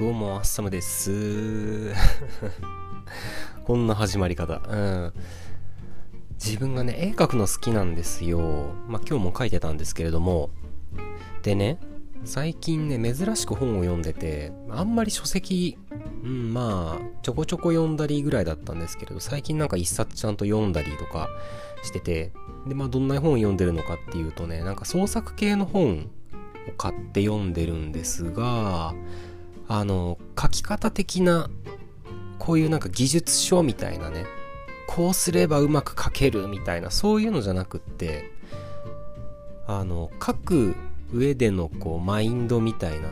どうも、アッサムです。こんな始まり方。うん。自分がね、絵描くの好きなんですよ。まあ、今日も描いてたんですけれども。でね、最近ね、珍しく本を読んでて、あんまり書籍、うん、まあ、ちょこちょこ読んだりぐらいだったんですけれど、最近なんか一冊ちゃんと読んだりとかしてて、で、まあ、どんな本を読んでるのかっていうとね、なんか創作系の本を買って読んでるんですが、あの、書き方的な、こういうなんか技術書みたいなね、こうすればうまく書けるみたいな、そういうのじゃなくって、あの、書く上でのこう、マインドみたいな、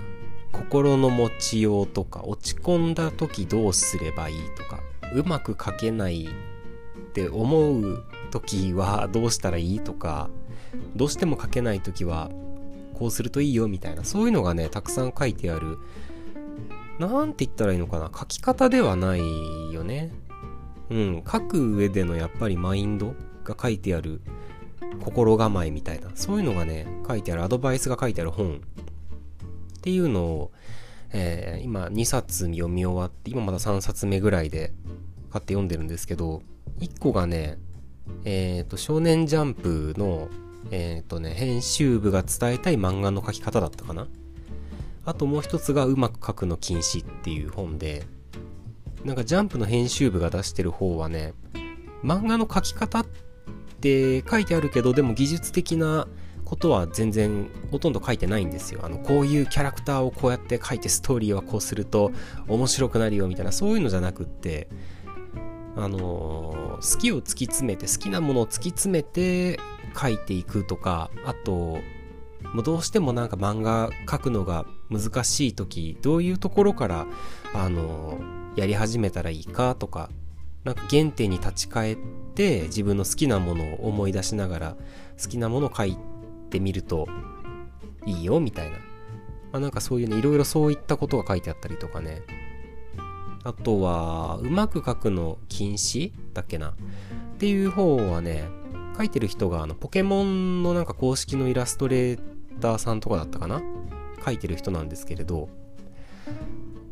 心の持ちようとか、落ち込んだ時どうすればいいとか、うまく書けないって思う時はどうしたらいいとか、どうしても書けない時はこうするといいよみたいな、そういうのがね、たくさん書いてあるなんて言ったらいいのかな？書き方ではないよね。うん、書く上でのやっぱりマインドが書いてある心構えみたいな、そういうのがね、書いてある、アドバイスが書いてある本。っていうのを、えー今2冊読み終わって、今まだ3冊目ぐらいで買って読んでるんですけど、1個がね、えっ、と、少年ジャンプの、えっ、とね、編集部が伝えたい漫画の書き方だったかな？あともう一つがうまく書くの禁止っていう本で、なんかジャンプの編集部が出してる方はね、漫画の書き方って書いてあるけど、でも技術的なことは全然ほとんど書いてないんですよ。あの、こういうキャラクターをこうやって書いてストーリーはこうすると面白くなるよみたいな、そういうのじゃなくって、あの好きを突き詰めて、好きなものを突き詰めて書いていくとか、あと、もうどうしてもなんか漫画描くのが難しい時どういうところからあのやり始めたらいいかとかなんか原点に立ち返って自分の好きなものを思い出しながら好きなものを書いてみるといいよみたいな、まあ、なんかそういうねいろいろそういったことが書いてあったりとかね。あとはうまく書くの禁止だっけな？っていう方はね書いてる人があのポケモンのなんか公式のイラストレーターさんとかだったかな？書いてる人なんですけれど。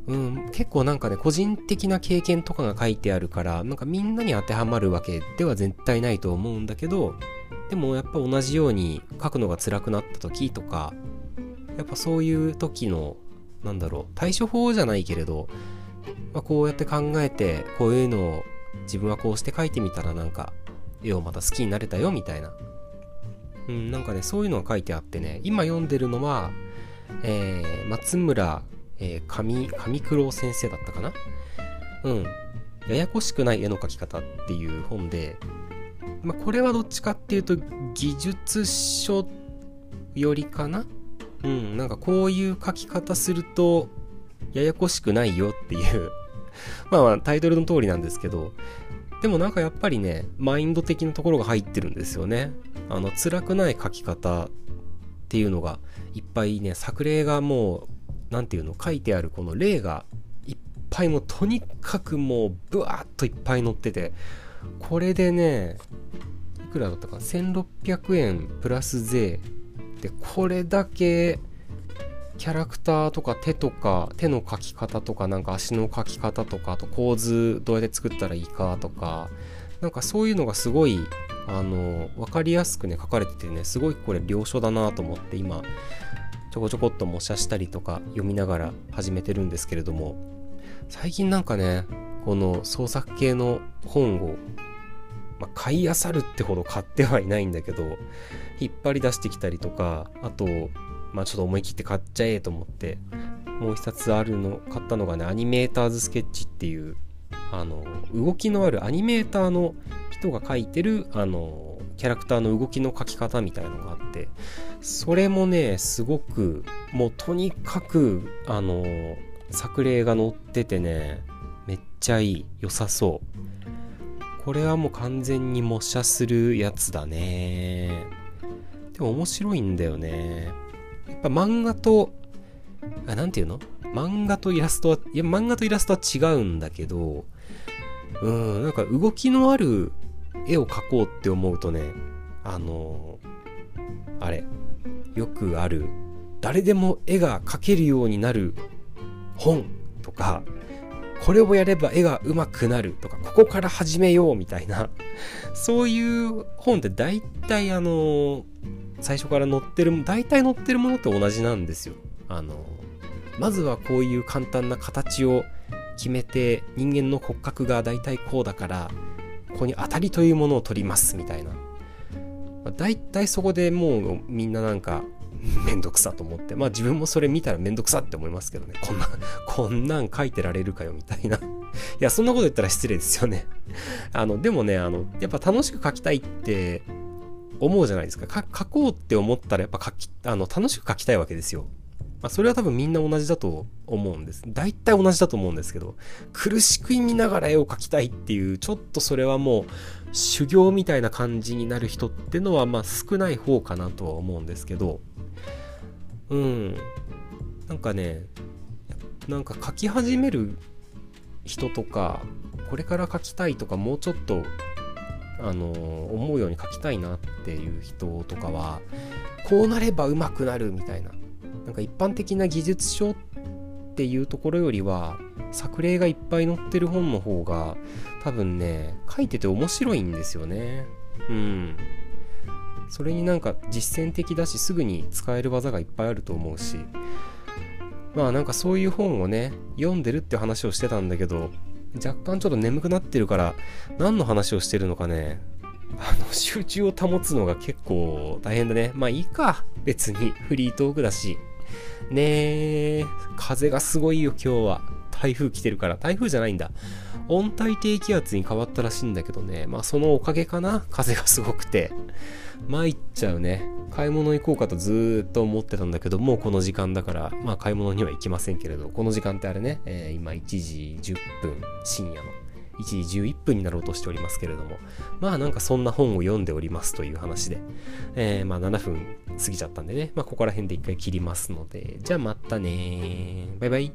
うん結構なんかね個人的な経験とかが書いてあるからなんかみんなに当てはまるわけでは絶対ないと思うんだけどでもやっぱ同じように書くのが辛くなった時とかやっぱそういう時のなんだろう対処法じゃないけれど、まあ、こうやって考えてこういうのを自分はこうして書いてみたらなんか絵をまた好きになれたよみたいな。うん、なんかね、そういうのが書いてあってね、今読んでるのは、えー、松村、えー、上、上九郎先生だったかなうん。ややこしくない絵の描き方っていう本で、まあ、これはどっちかっていうと、技術書よりかなうん、なんかこういう描き方すると、ややこしくないよっていう まあまあタイトルの通りなんですけど、でもなんかやっぱりね、マインド的なところが入ってるんですよね。あの、辛くない書き方っていうのがいっぱいね、作例がもう、なんていうの、書いてあるこの例がいっぱいもうとにかくもうブワーッといっぱい載ってて、これでね、いくらだったか ?1600 円プラス税で、これだけキャラクターとか手とか手の描き方とかなんか足の描き方とかあと構図どうやって作ったらいいかとかなんかそういうのがすごいあの分かりやすくね書かれててねすごいこれ良書だなと思って今ちょこちょこっと模写したりとか読みながら始めてるんですけれども最近なんかねこの創作系の本を、まあ、買い漁るってほど買ってはいないんだけど引っ張り出してきたりとかあとまあちょっと思い切って買っちゃえと思ってもう一冊あるの買ったのがねアニメーターズスケッチっていうあの動きのあるアニメーターの人が描いてるあのキャラクターの動きの描き方みたいのがあってそれもねすごくもうとにかくあの作例が載っててねめっちゃいい良さそう。これはもう完全に模写するやつだね。でも面白いんだよね。ぱ漫画とあなんていうの？漫画とイラストはいや漫画とイラストは違うんだけどうんなんか動きのある絵を描こうって思うとねあのあれよくある誰でも絵が描けるようになる本とか、これをやれば絵が上手くなるとか、ここから始めようみたいな、そういう本って大体あの、最初から載ってる、大体載ってるものって同じなんですよ。あの、まずはこういう簡単な形を決めて、人間の骨格が大体こうだから、ここに当たりというものを取りますみたいな。大体そこでもうみんななんかめんどくさと思って。まあ自分もそれ見たらめんどくさって思いますけどね。こんな、こんなん書いてられるかよみたいな。いや、そんなこと言ったら失礼ですよね。あの、でもね、あの、やっぱ楽しく書きたいって思うじゃないですか。書こうって思ったらやっぱ書き、あの、楽しく書きたいわけですよ。まあ、それは多分みんな同じだと思うんです。大体同じだと思うんですけど、苦しく見ながら絵を描きたいっていう、ちょっとそれはもう修行みたいな感じになる人ってのはまあ少ない方かなとは思うんですけど、うん。なんかね、なんか書き始める人とか、これから書きたいとか、もうちょっと、あの思うように書きたいなっていう人とかは、こうなればうまくなるみたいな。なんか一般的な技術書っていうところよりは、作例がいっぱい載ってる本の方が、多分ね、書いてて面白いんですよね。うん。それになんか実践的だしすぐに使える技がいっぱいあると思うしまあなんかそういう本をね読んでるって話をしてたんだけど若干ちょっと眠くなってるから何の話をしてるのかねあの集中を保つのが結構大変だねまあいいか別にフリートークだしねえ風がすごいよ今日は。台風来てるから。台風じゃないんだ。温帯低気圧に変わったらしいんだけどね。まあそのおかげかな。風がすごくて。参っちゃうね。買い物行こうかとずーっと思ってたんだけど、もうこの時間だから、まあ買い物には行きませんけれど、この時間ってあれね、えー、今1時10分、深夜の。1時11分になろうとしておりますけれども、まあなんかそんな本を読んでおりますという話で、えー、まあ7分過ぎちゃったんでね、まあここら辺で一回切りますので、じゃあまたねバイバイ。